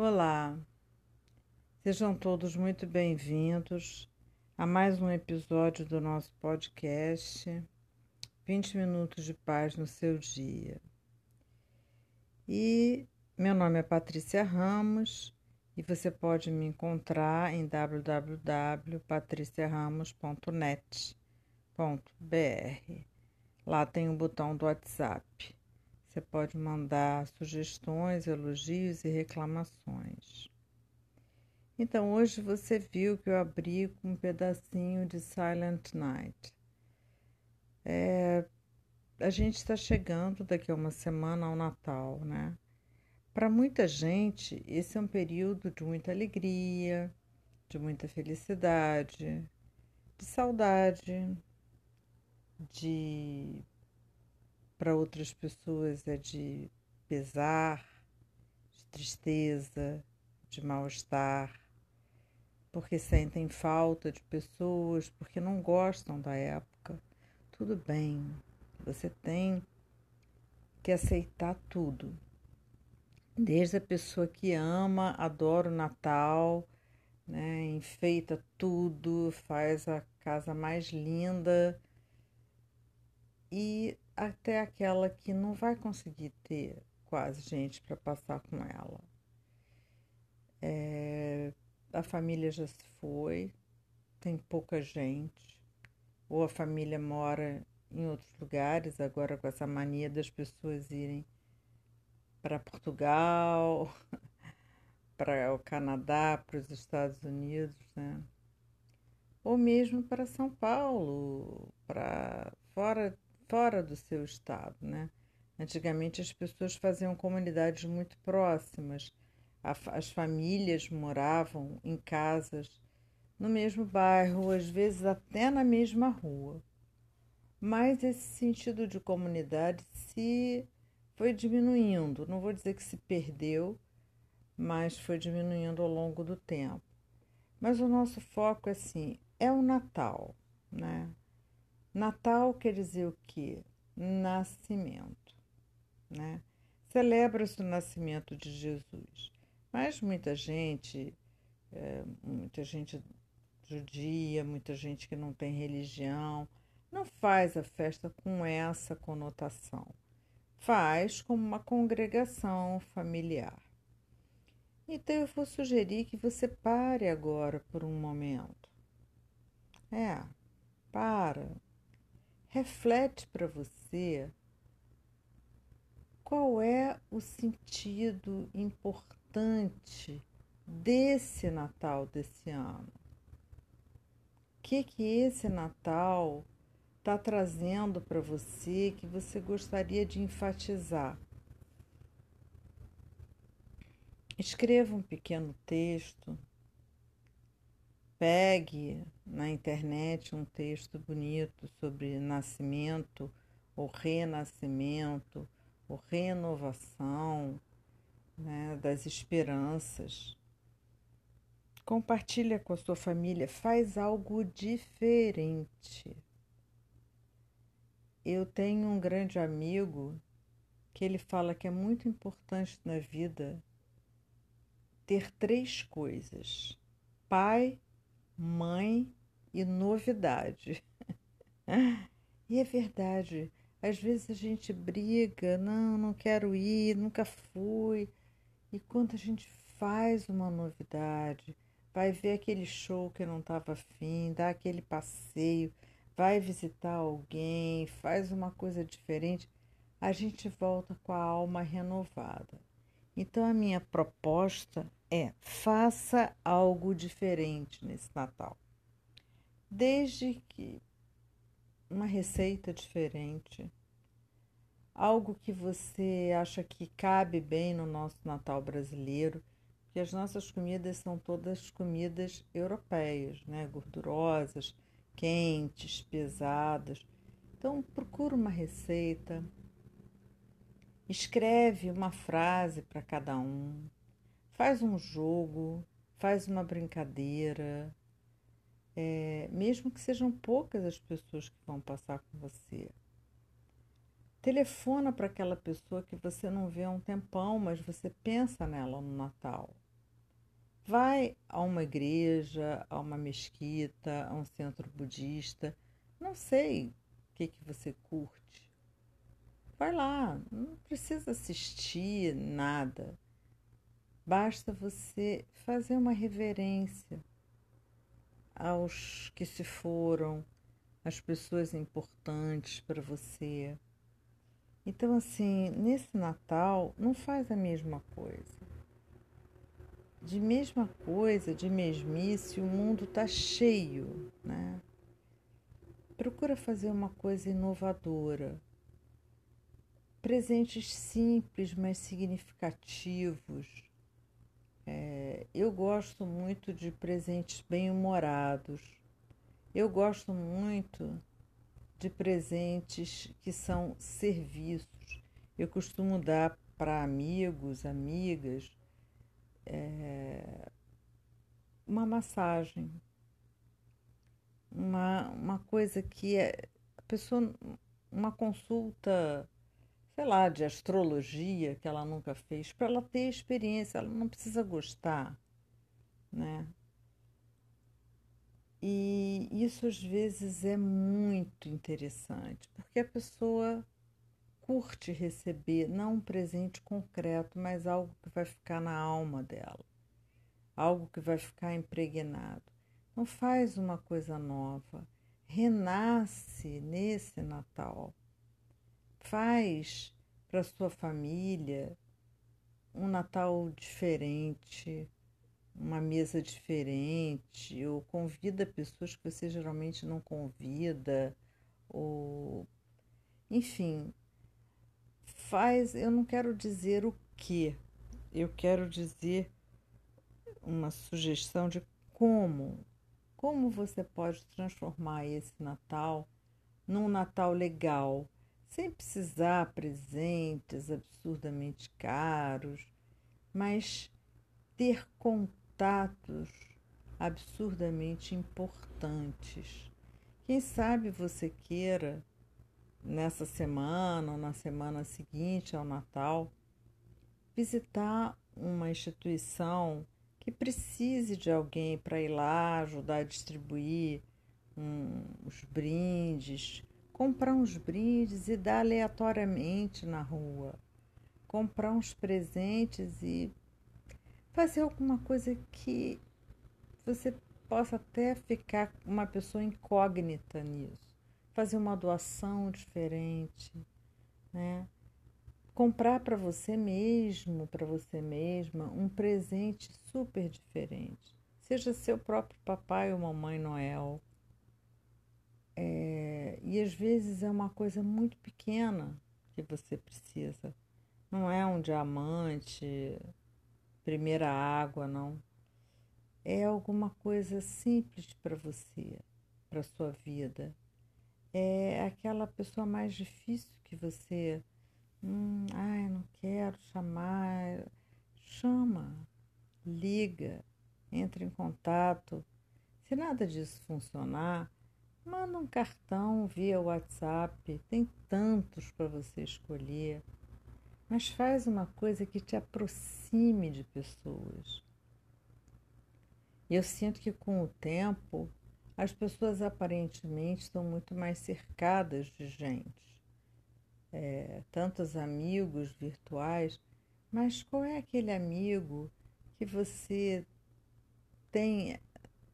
Olá, sejam todos muito bem-vindos a mais um episódio do nosso podcast 20 Minutos de Paz no Seu Dia. E meu nome é Patrícia Ramos e você pode me encontrar em www.patriciaramos.net.br. Lá tem o botão do WhatsApp. Você pode mandar sugestões, elogios e reclamações. Então, hoje você viu que eu abri com um pedacinho de Silent Night. É, a gente está chegando daqui a uma semana ao Natal, né? Para muita gente, esse é um período de muita alegria, de muita felicidade, de saudade, de para outras pessoas é de pesar, de tristeza, de mal-estar, porque sentem falta de pessoas, porque não gostam da época. Tudo bem, você tem que aceitar tudo. Desde a pessoa que ama, adora o Natal, né, enfeita tudo, faz a casa mais linda e até aquela que não vai conseguir ter quase gente para passar com ela. É, a família já se foi, tem pouca gente, ou a família mora em outros lugares, agora com essa mania das pessoas irem para Portugal, para o Canadá, para os Estados Unidos, né? Ou mesmo para São Paulo, para fora fora do seu estado, né? Antigamente as pessoas faziam comunidades muito próximas, as famílias moravam em casas no mesmo bairro, às vezes até na mesma rua. Mas esse sentido de comunidade se foi diminuindo. Não vou dizer que se perdeu, mas foi diminuindo ao longo do tempo. Mas o nosso foco assim é o Natal, né? Natal quer dizer o quê? Nascimento, né? Celebra-se o nascimento de Jesus. Mas muita gente, é, muita gente judia, muita gente que não tem religião, não faz a festa com essa conotação. Faz como uma congregação familiar. Então eu vou sugerir que você pare agora por um momento. É, para, reflete para você qual é o sentido importante desse Natal desse ano. O que que esse Natal está trazendo para você que você gostaria de enfatizar? Escreva um pequeno texto Pegue na internet um texto bonito sobre nascimento, ou renascimento, ou renovação né, das esperanças. Compartilha com a sua família, faz algo diferente. Eu tenho um grande amigo que ele fala que é muito importante na vida ter três coisas: pai, mãe e novidade. e é verdade. Às vezes a gente briga, não, não quero ir, nunca fui. E quando a gente faz uma novidade, vai ver aquele show que não estava afim, dá aquele passeio, vai visitar alguém, faz uma coisa diferente, a gente volta com a alma renovada. Então a minha proposta é faça algo diferente nesse Natal. Desde que uma receita diferente, algo que você acha que cabe bem no nosso Natal brasileiro, que as nossas comidas são todas comidas europeias, né? Gordurosas, quentes, pesadas. Então procura uma receita, escreve uma frase para cada um Faz um jogo, faz uma brincadeira, é, mesmo que sejam poucas as pessoas que vão passar com você. Telefona para aquela pessoa que você não vê há um tempão, mas você pensa nela no Natal. Vai a uma igreja, a uma mesquita, a um centro budista. Não sei o que, que você curte. Vai lá, não precisa assistir nada. Basta você fazer uma reverência aos que se foram, às pessoas importantes para você. Então, assim, nesse Natal, não faz a mesma coisa. De mesma coisa, de mesmice, o mundo está cheio, né? Procura fazer uma coisa inovadora. Presentes simples, mas significativos é, eu gosto muito de presentes bem-humorados. Eu gosto muito de presentes que são serviços. Eu costumo dar para amigos, amigas, é, uma massagem, uma, uma coisa que é, a pessoa, uma consulta sei lá, de astrologia que ela nunca fez, para ela ter experiência, ela não precisa gostar, né? E isso às vezes é muito interessante, porque a pessoa curte receber não um presente concreto, mas algo que vai ficar na alma dela, algo que vai ficar impregnado. Não faz uma coisa nova, renasce nesse Natal faz para sua família um Natal diferente, uma mesa diferente, ou convida pessoas que você geralmente não convida, ou enfim, faz, eu não quero dizer o que, eu quero dizer uma sugestão de como, como você pode transformar esse Natal num Natal legal, sem precisar presentes absurdamente caros, mas ter contatos absurdamente importantes. Quem sabe você queira, nessa semana ou na semana seguinte ao Natal, visitar uma instituição que precise de alguém para ir lá ajudar a distribuir um, os brindes comprar uns brindes e dar aleatoriamente na rua, comprar uns presentes e fazer alguma coisa que você possa até ficar uma pessoa incógnita nisso, fazer uma doação diferente, né? Comprar para você mesmo, para você mesma, um presente super diferente. Seja seu próprio papai ou mamãe Noel é, e às vezes é uma coisa muito pequena que você precisa. Não é um diamante, primeira água, não. É alguma coisa simples para você, para sua vida. É aquela pessoa mais difícil que você. Hum, ai, não quero chamar. Chama, liga, entra em contato. Se nada disso funcionar, Manda um cartão via WhatsApp, tem tantos para você escolher. Mas faz uma coisa que te aproxime de pessoas. E eu sinto que com o tempo as pessoas aparentemente estão muito mais cercadas de gente. É, tantos amigos virtuais, mas qual é aquele amigo que você tem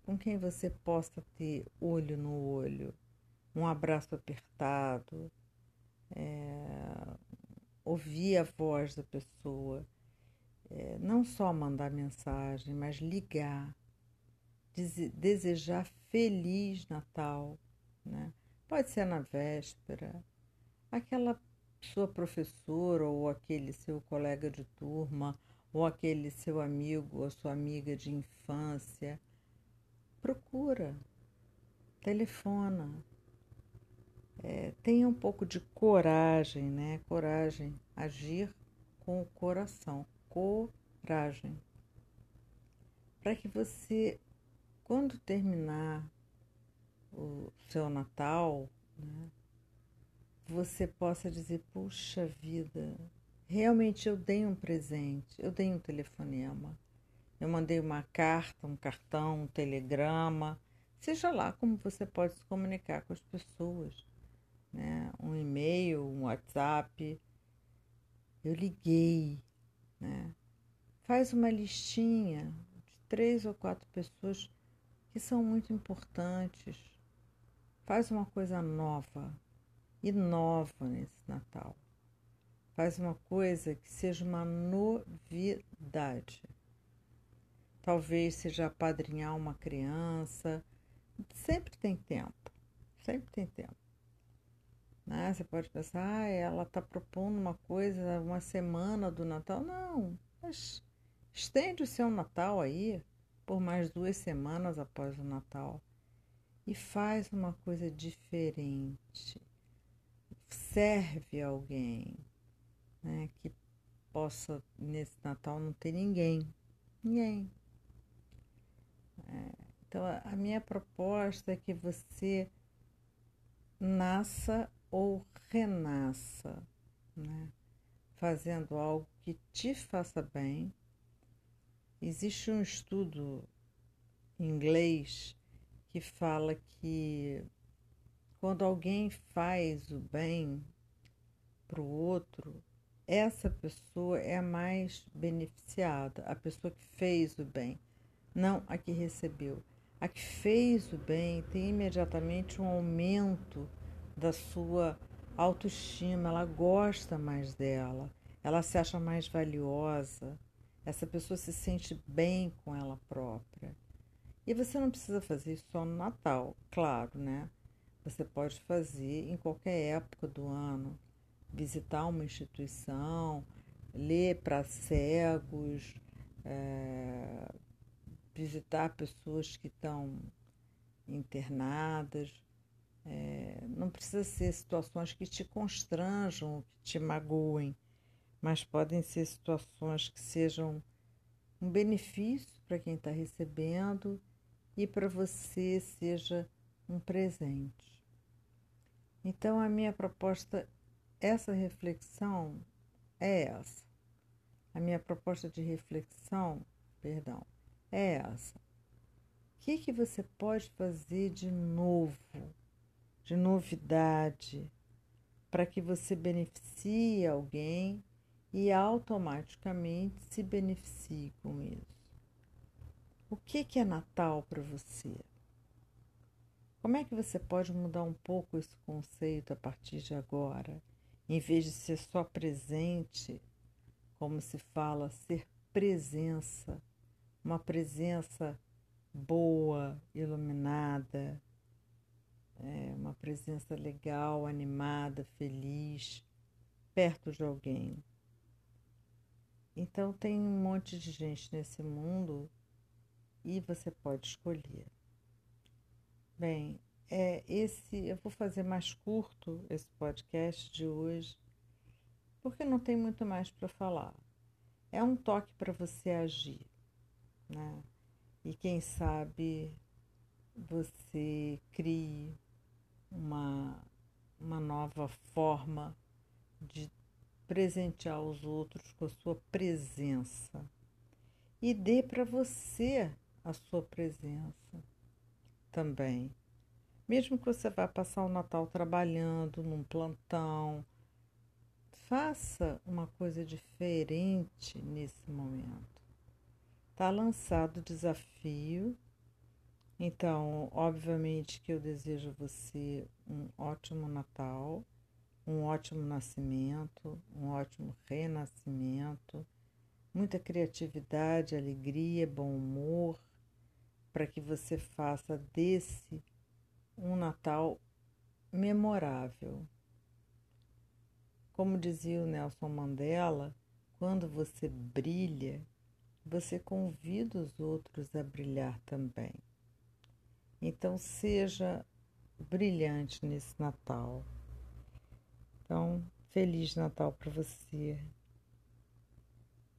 com quem você possa ter olho no olho, um abraço apertado, é, ouvir a voz da pessoa, é, não só mandar mensagem, mas ligar, desejar feliz Natal, né? Pode ser na véspera, aquela sua professora ou aquele seu colega de turma ou aquele seu amigo ou sua amiga de infância procura, telefona. É, tenha um pouco de coragem, né? Coragem, agir com o coração, coragem. Para que você, quando terminar o seu Natal, né, você possa dizer: puxa vida, realmente eu dei um presente, eu dei um telefonema, eu mandei uma carta, um cartão, um telegrama, seja lá como você pode se comunicar com as pessoas, né? Um e-mail, um WhatsApp. Eu liguei, né? Faz uma listinha de três ou quatro pessoas que são muito importantes. Faz uma coisa nova, inova nesse Natal. Faz uma coisa que seja uma novidade. Talvez seja apadrinhar uma criança. Sempre tem tempo. Sempre tem tempo. Né? Você pode pensar, ah, ela está propondo uma coisa, uma semana do Natal. Não, mas estende o seu Natal aí por mais duas semanas após o Natal e faz uma coisa diferente. Serve alguém né, que possa, nesse Natal, não ter ninguém. Ninguém. É, então, a minha proposta é que você nasça ou renasça, né? fazendo algo que te faça bem. Existe um estudo em inglês que fala que quando alguém faz o bem para o outro, essa pessoa é a mais beneficiada, a pessoa que fez o bem não a que recebeu. A que fez o bem tem imediatamente um aumento da sua autoestima, ela gosta mais dela, ela se acha mais valiosa, essa pessoa se sente bem com ela própria. E você não precisa fazer isso só no Natal, claro, né? Você pode fazer em qualquer época do ano, visitar uma instituição, ler para cegos, é, visitar pessoas que estão internadas. É, não precisa ser situações que te constranjam, que te magoem, mas podem ser situações que sejam um benefício para quem está recebendo e para você seja um presente. Então, a minha proposta, essa reflexão é essa. A minha proposta de reflexão, perdão, é essa. O que, que você pode fazer de novo, de novidade, para que você beneficie alguém e automaticamente se beneficie com isso? O que, que é Natal para você? Como é que você pode mudar um pouco esse conceito a partir de agora? Em vez de ser só presente, como se fala, ser presença uma presença boa, iluminada, é, uma presença legal, animada, feliz, perto de alguém. Então tem um monte de gente nesse mundo e você pode escolher. Bem, é esse eu vou fazer mais curto esse podcast de hoje, porque não tem muito mais para falar. É um toque para você agir né? E quem sabe você crie uma, uma nova forma de presentear os outros com a sua presença. E dê para você a sua presença também. Mesmo que você vá passar o Natal trabalhando num plantão, faça uma coisa diferente nesse momento. Está lançado o desafio. Então, obviamente que eu desejo a você um ótimo Natal, um ótimo nascimento, um ótimo renascimento, muita criatividade, alegria, bom humor, para que você faça desse um Natal memorável. Como dizia o Nelson Mandela, quando você brilha, você convida os outros a brilhar também. Então, seja brilhante nesse Natal. Então, Feliz Natal para você.